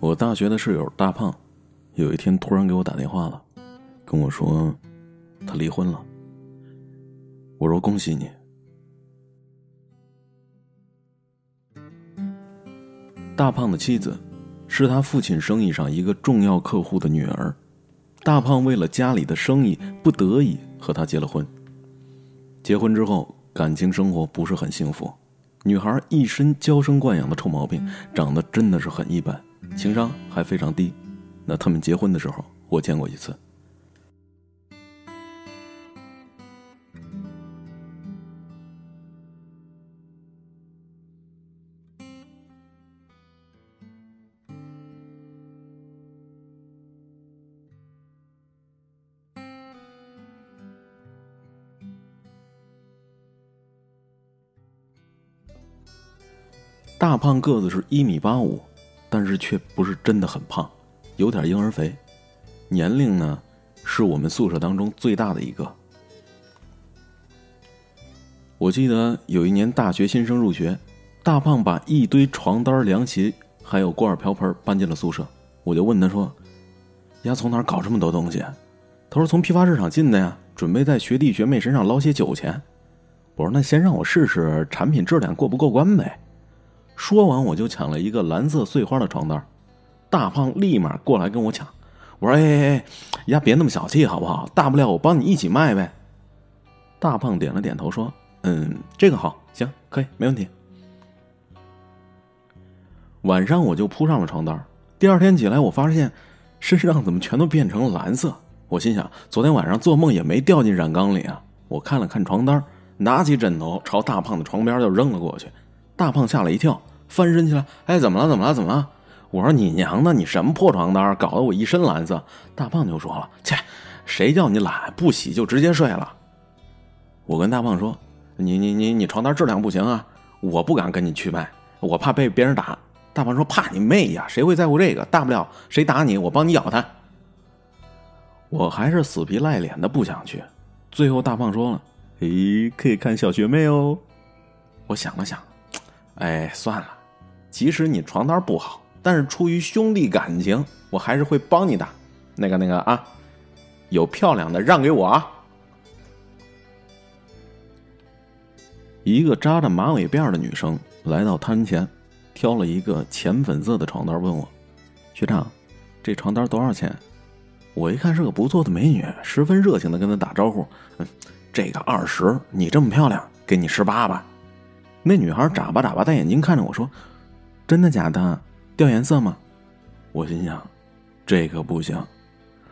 我大学的室友大胖，有一天突然给我打电话了，跟我说他离婚了。我说恭喜你。大胖的妻子是他父亲生意上一个重要客户的女儿，大胖为了家里的生意，不得已和他结了婚。结婚之后，感情生活不是很幸福，女孩一身娇生惯养的臭毛病，长得真的是很一般。情商还非常低，那他们结婚的时候，我见过一次。大胖个子是一米八五。但是却不是真的很胖，有点婴儿肥。年龄呢，是我们宿舍当中最大的一个。我记得有一年大学新生入学，大胖把一堆床单、凉席还有锅碗瓢盆搬进了宿舍。我就问他说：“丫从哪搞这么多东西？”他说：“从批发市场进的呀，准备在学弟学妹身上捞些酒钱。”我说：“那先让我试试产品质量过不过关呗。”说完，我就抢了一个蓝色碎花的床单，大胖立马过来跟我抢。我说：“哎哎哎，呀，别那么小气好不好？大不了我帮你一起卖呗。”大胖点了点头，说：“嗯，这个好，行，可以，没问题。”晚上我就铺上了床单。第二天起来，我发现身上怎么全都变成了蓝色？我心想，昨天晚上做梦也没掉进染缸里啊！我看了看床单，拿起枕头朝大胖的床边就扔了过去。大胖吓了一跳。翻身起来，哎，怎么了？怎么了？怎么了？我说你娘的，你什么破床单，搞得我一身蓝色。大胖就说了：“切，谁叫你懒，不洗就直接睡了。”我跟大胖说：“你你你你床单质量不行啊，我不敢跟你去卖，我怕被别人打。”大胖说：“怕你妹呀，谁会在乎这个？大不了谁打你，我帮你咬他。”我还是死皮赖脸的不想去。最后大胖说了：“诶，可以看小学妹哦。”我想了想，哎，算了。即使你床单不好，但是出于兄弟感情，我还是会帮你的。那个那个啊，有漂亮的让给我啊！一个扎着马尾辫的女生来到摊前，挑了一个浅粉色的床单，问我：“学长，这床单多少钱？”我一看是个不错的美女，十分热情的跟她打招呼：“，这个二十，你这么漂亮，给你十八吧。”那女孩眨巴眨巴大眼睛看着我说。真的假的？掉颜色吗？我心想，这可不行！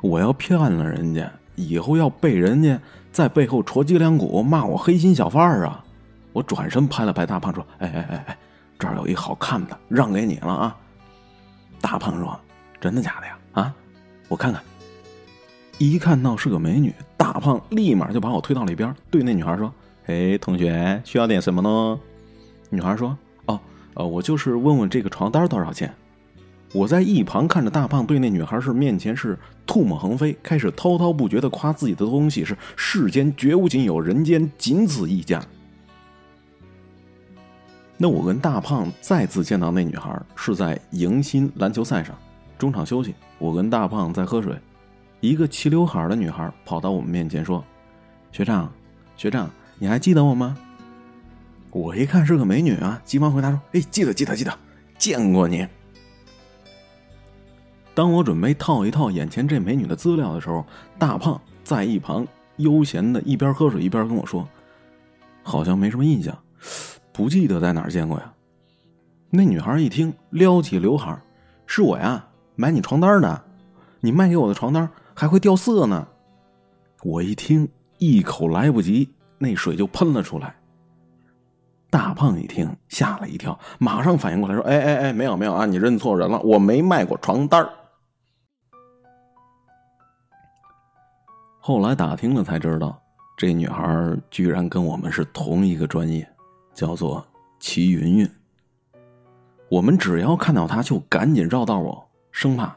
我要骗了人家，以后要被人家在背后戳脊梁骨，骂我黑心小贩儿啊！我转身拍了拍大胖说：“哎哎哎哎，这儿有一好看的，让给你了啊！”大胖说：“真的假的呀？啊，我看看。”一看到是个美女，大胖立马就把我推到了一边，对那女孩说：“哎，同学，需要点什么呢？”女孩说。哦呃，我就是问问这个床单多少钱。我在一旁看着大胖对那女孩是面前是唾沫横飞，开始滔滔不绝的夸自己的东西是世间绝无仅有，人间仅此一家。那我跟大胖再次见到那女孩是在迎新篮球赛上，中场休息，我跟大胖在喝水，一个齐刘海的女孩跑到我们面前说：“学长，学长，你还记得我吗？”我一看是个美女啊，急忙回答说：“哎，记得记得记得，见过你。”当我准备套一套眼前这美女的资料的时候，大胖在一旁悠闲的一边喝水一边跟我说：“好像没什么印象，不记得在哪儿见过呀。”那女孩一听，撩起刘海：“是我呀，买你床单的，你卖给我的床单还会掉色呢。”我一听，一口来不及，那水就喷了出来。大胖一听，吓了一跳，马上反应过来，说：“哎哎哎，没有没有啊，你认错人了，我没卖过床单后来打听了才知道，这女孩居然跟我们是同一个专业，叫做齐云云。我们只要看到她，就赶紧绕道我，生怕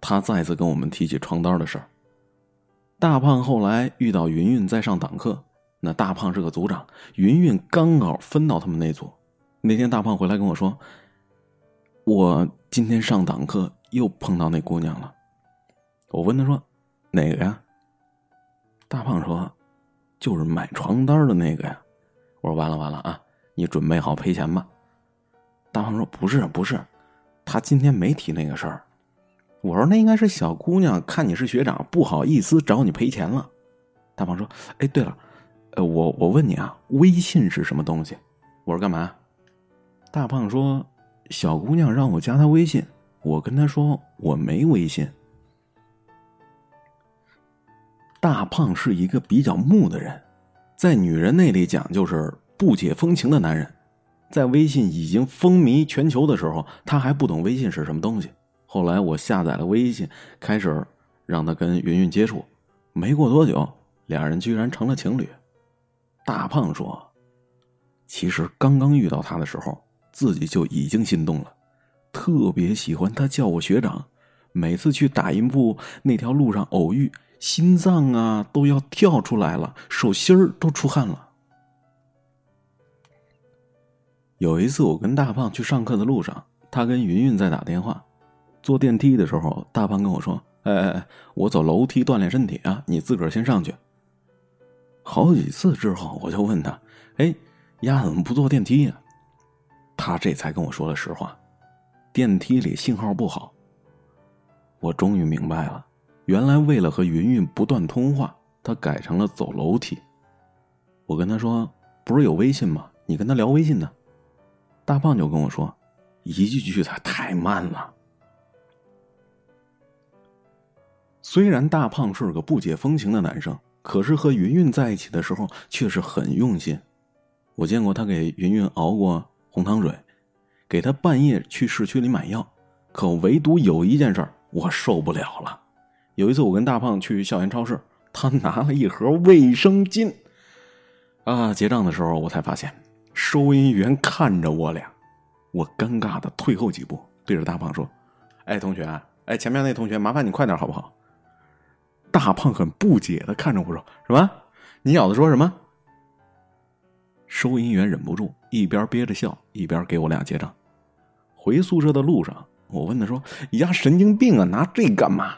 她再次跟我们提起床单的事儿。大胖后来遇到云云在上党课。那大胖是个组长，云云刚好分到他们那组。那天大胖回来跟我说：“我今天上党课又碰到那姑娘了。我问他说：“哪个呀？”大胖说：“就是买床单的那个呀。”我说：“完了完了啊，你准备好赔钱吧。”大胖说：“不是不是，他今天没提那个事儿。”我说：“那应该是小姑娘看你是学长，不好意思找你赔钱了。”大胖说：“哎，对了，呃，我我问你啊，微信是什么东西？”我说：“干嘛？”大胖说：“小姑娘让我加她微信，我跟她说我没微信。”大胖是一个比较木的人，在女人那里讲就是不解风情的男人。在微信已经风靡全球的时候，他还不懂微信是什么东西。后来我下载了微信，开始让他跟云云接触。没过多久，俩人居然成了情侣。大胖说：“其实刚刚遇到他的时候，自己就已经心动了，特别喜欢他叫我学长。每次去打印部那条路上偶遇，心脏啊都要跳出来了，手心儿都出汗了。”有一次，我跟大胖去上课的路上，他跟云云在打电话。坐电梯的时候，大胖跟我说：“哎哎哎，我走楼梯锻炼身体啊，你自个儿先上去。”好几次之后，我就问他：“哎，丫怎么不坐电梯呀？”他这才跟我说了实话：电梯里信号不好。我终于明白了，原来为了和云云不断通话，他改成了走楼梯。我跟他说：“不是有微信吗？你跟他聊微信呢。”大胖就跟我说：“一句句的太慢了。”虽然大胖是个不解风情的男生，可是和云云在一起的时候却是很用心。我见过他给云云熬过红糖水，给他半夜去市区里买药。可唯独有一件事我受不了了。有一次我跟大胖去校园超市，他拿了一盒卫生巾。啊，结账的时候我才发现。收银员看着我俩，我尴尬的退后几步，对着大胖说：“哎，同学，哎，前面那同学，麻烦你快点好不好？”大胖很不解的看着我说：“什么？你小子说什么？”收银员忍不住一边憋着笑，一边给我俩结账。回宿舍的路上，我问他说：“呀，神经病啊，拿这干嘛？”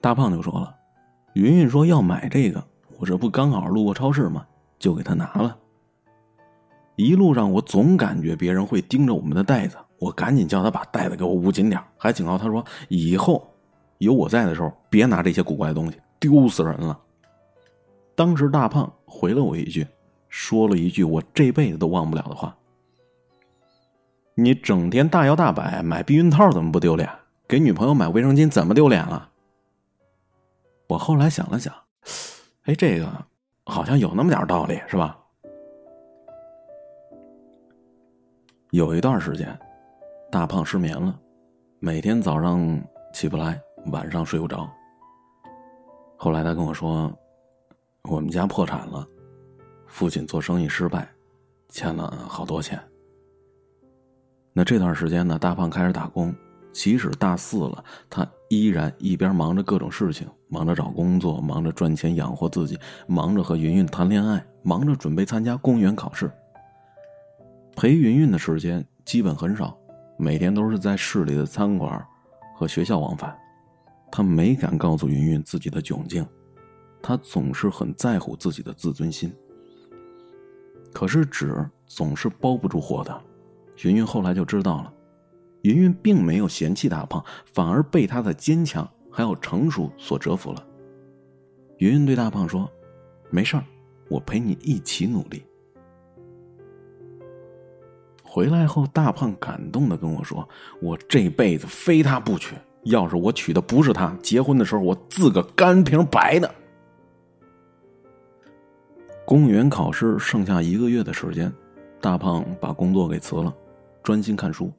大胖就说了：“云云说要买这个，我这不刚好路过超市吗？就给他拿了。”一路上，我总感觉别人会盯着我们的袋子，我赶紧叫他把袋子给我捂紧点还警告他说：“以后有我在的时候，别拿这些古怪的东西，丢死人了。”当时大胖回了我一句，说了一句我这辈子都忘不了的话：“你整天大摇大摆买避孕套，怎么不丢脸？给女朋友买卫生巾，怎么丢脸了？”我后来想了想，哎，这个好像有那么点道理，是吧？有一段时间，大胖失眠了，每天早上起不来，晚上睡不着。后来他跟我说，我们家破产了，父亲做生意失败，欠了好多钱。那这段时间呢，大胖开始打工，即使大四了，他依然一边忙着各种事情，忙着找工作，忙着赚钱养活自己，忙着和云云谈恋爱，忙着准备参加公务员考试。陪云云的时间基本很少，每天都是在市里的餐馆和学校往返。他没敢告诉云云自己的窘境，他总是很在乎自己的自尊心。可是纸总是包不住火的，云云后来就知道了，云云并没有嫌弃大胖，反而被他的坚强还有成熟所折服了。云云对大胖说：“没事儿，我陪你一起努力。”回来后，大胖感动的跟我说：“我这辈子非他不娶。要是我娶的不是她，结婚的时候我自个干瓶白的。”公务员考试剩下一个月的时间，大胖把工作给辞了，专心看书。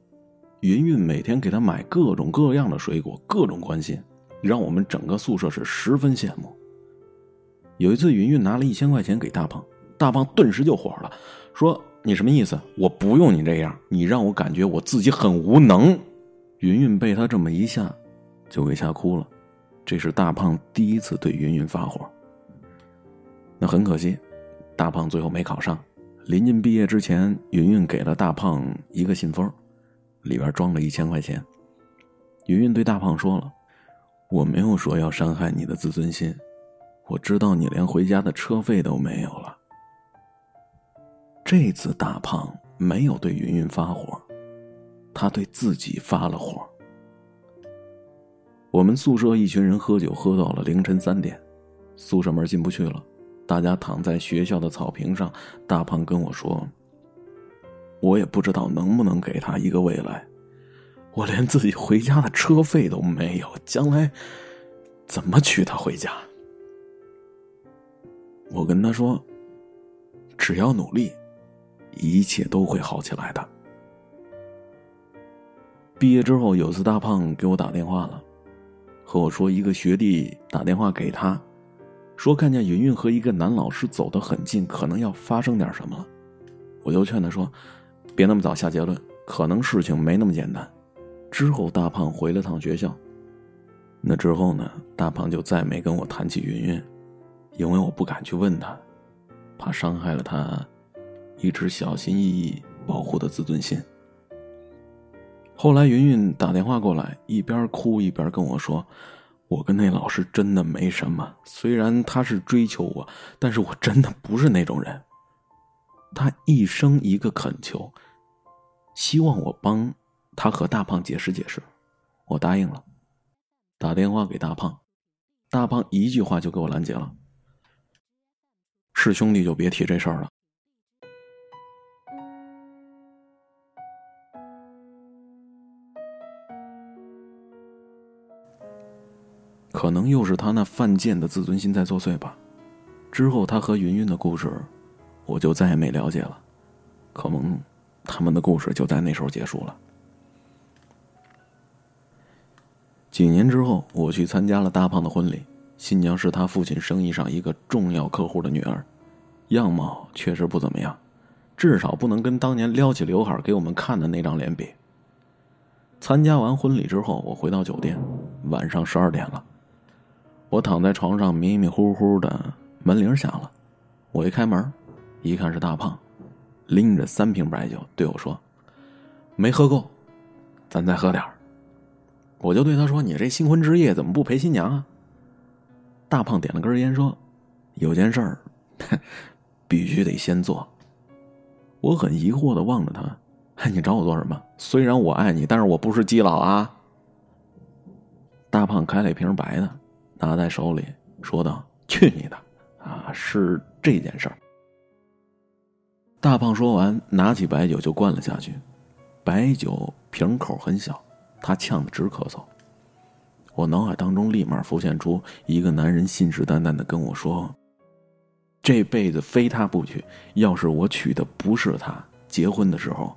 云云每天给他买各种各样的水果，各种关心，让我们整个宿舍是十分羡慕。有一次，云云拿了一千块钱给大胖，大胖顿时就火了，说。你什么意思？我不用你这样，你让我感觉我自己很无能。云云被他这么一下，就给吓哭了。这是大胖第一次对云云发火。那很可惜，大胖最后没考上。临近毕业之前，云云给了大胖一个信封，里边装了一千块钱，云云对大胖说了：“我没有说要伤害你的自尊心，我知道你连回家的车费都没有了。”这次大胖没有对云云发火，他对自己发了火。我们宿舍一群人喝酒喝到了凌晨三点，宿舍门进不去了，大家躺在学校的草坪上。大胖跟我说：“我也不知道能不能给他一个未来，我连自己回家的车费都没有，将来怎么娶她回家？”我跟他说：“只要努力。”一切都会好起来的。毕业之后，有次大胖给我打电话了，和我说一个学弟打电话给他，说看见云云和一个男老师走得很近，可能要发生点什么了。我就劝他说：“别那么早下结论，可能事情没那么简单。”之后，大胖回了趟学校。那之后呢？大胖就再没跟我谈起云云，因为我不敢去问他，怕伤害了他。一直小心翼翼保护的自尊心。后来云云打电话过来，一边哭一边跟我说：“我跟那老师真的没什么，虽然他是追求我，但是我真的不是那种人。”他一生一个恳求，希望我帮他和大胖解释解释。我答应了，打电话给大胖，大胖一句话就给我拦截了：“是兄弟就别提这事儿了。”可能又是他那犯贱的自尊心在作祟吧。之后他和云云的故事，我就再也没了解了。可能他们的故事就在那时候结束了。几年之后，我去参加了大胖的婚礼，新娘是他父亲生意上一个重要客户的女儿，样貌确实不怎么样，至少不能跟当年撩起刘海给我们看的那张脸比。参加完婚礼之后，我回到酒店，晚上十二点了。我躺在床上迷迷糊糊的，门铃响了。我一开门，一看是大胖，拎着三瓶白酒对我说：“没喝够，咱再喝点我就对他说：“你这新婚之夜怎么不陪新娘啊？”大胖点了根烟说：“有件事儿，必须得先做。”我很疑惑的望着他：“你找我做什么？虽然我爱你，但是我不是基佬啊。”大胖开了一瓶白的。拿在手里，说道：“去你的！啊，是这件事儿。”大胖说完，拿起白酒就灌了下去。白酒瓶口很小，他呛得直咳嗽。我脑海当中立马浮现出一个男人信誓旦旦的跟我说：“这辈子非他不娶。要是我娶的不是他，结婚的时候，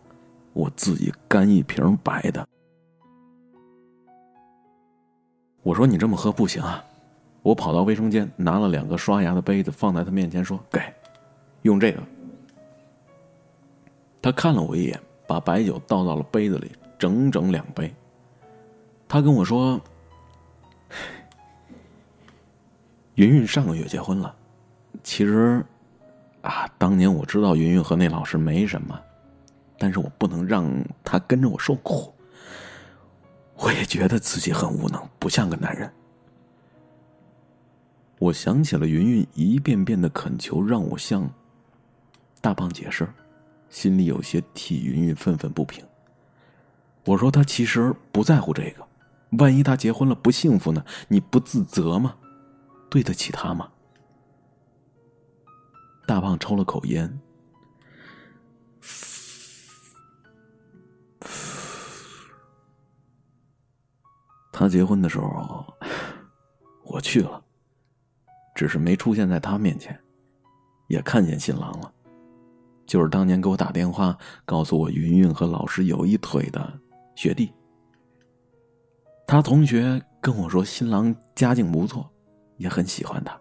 我自己干一瓶白的。”我说：“你这么喝不行啊。”我跑到卫生间，拿了两个刷牙的杯子，放在他面前说：“给，用这个。”他看了我一眼，把白酒倒到了杯子里，整整两杯。他跟我说：“云云上个月结婚了。其实，啊，当年我知道云云和那老师没什么，但是我不能让他跟着我受苦。我也觉得自己很无能，不像个男人。”我想起了云云一遍遍的恳求，让我向大胖解释，心里有些替云云愤愤不平。我说他其实不在乎这个，万一他结婚了不幸福呢？你不自责吗？对得起他吗？大胖抽了口烟，他结婚的时候，我去了。只是没出现在他面前，也看见新郎了，就是当年给我打电话告诉我云云和老师有一腿的学弟。他同学跟我说新郎家境不错，也很喜欢他。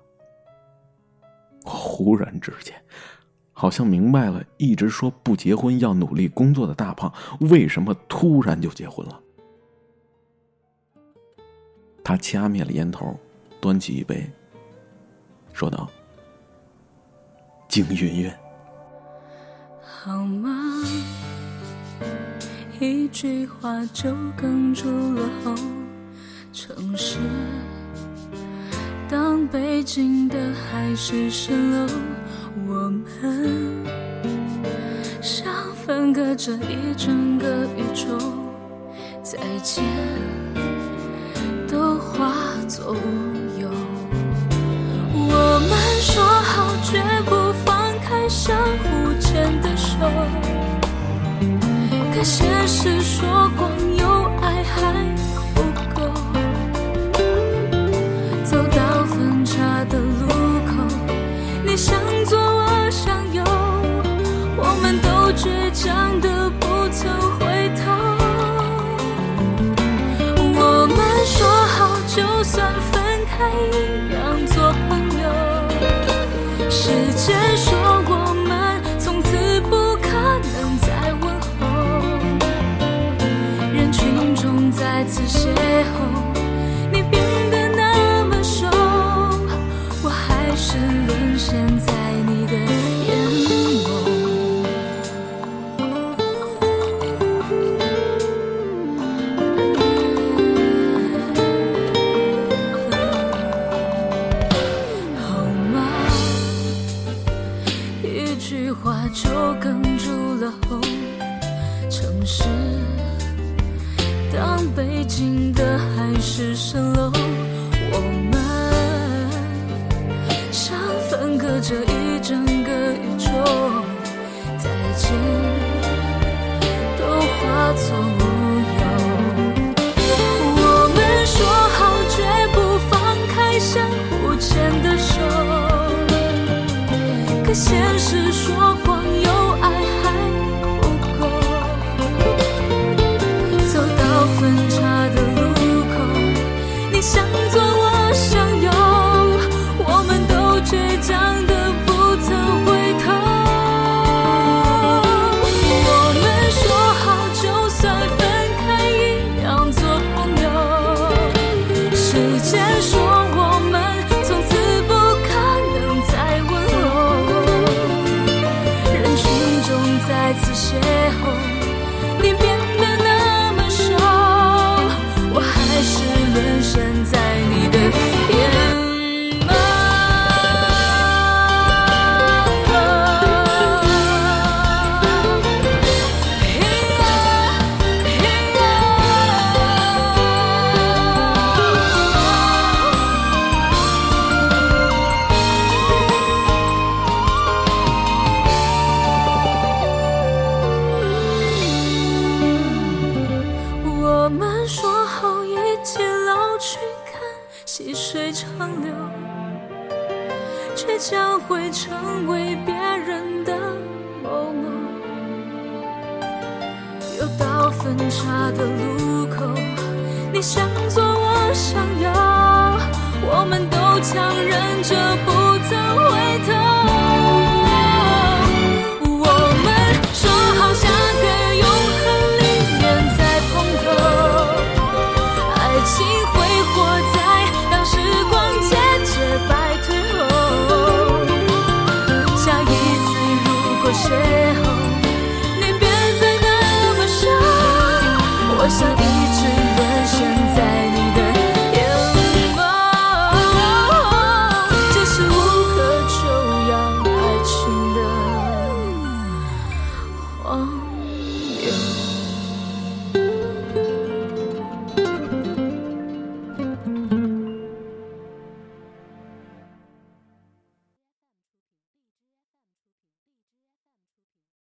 我忽然之间，好像明白了，一直说不结婚要努力工作的大胖，为什么突然就结婚了。他掐灭了烟头，端起一杯。说道：“景云云，好吗？一句话就哽住了喉。城市，当北京的海市蜃楼，我们像分隔着一整个宇宙。再见，都化作雾。”相互牵的手。可现实说光有爱还说好一起老去看细水长流，却将会成为别人的某某。又到分岔的路口，你想左，我想右，我们都强忍着不曾回头。